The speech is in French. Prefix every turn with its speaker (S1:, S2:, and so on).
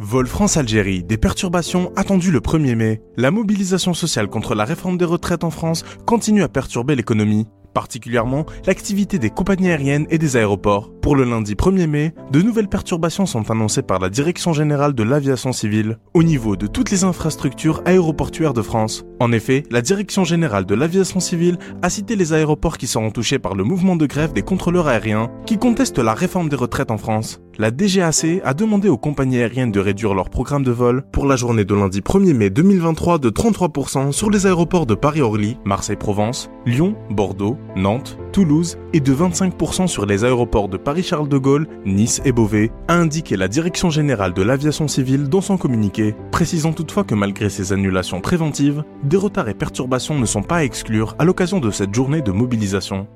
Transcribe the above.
S1: Vol France-Algérie, des perturbations attendues le 1er mai. La mobilisation sociale contre la réforme des retraites en France continue à perturber l'économie, particulièrement l'activité des compagnies aériennes et des aéroports. Pour le lundi 1er mai, de nouvelles perturbations sont annoncées par la Direction générale de l'aviation civile au niveau de toutes les infrastructures aéroportuaires de France. En effet, la Direction générale de l'aviation civile a cité les aéroports qui seront touchés par le mouvement de grève des contrôleurs aériens qui contestent la réforme des retraites en France la DGAC a demandé aux compagnies aériennes de réduire leur programme de vol pour la journée de lundi 1er mai 2023 de 33% sur les aéroports de Paris-Orly, Marseille-Provence, Lyon, Bordeaux, Nantes, Toulouse et de 25% sur les aéroports de Paris-Charles de Gaulle, Nice et Beauvais, a indiqué la Direction générale de l'aviation civile dans son communiqué, précisant toutefois que malgré ces annulations préventives, des retards et perturbations ne sont pas à exclure à l'occasion de cette journée de mobilisation.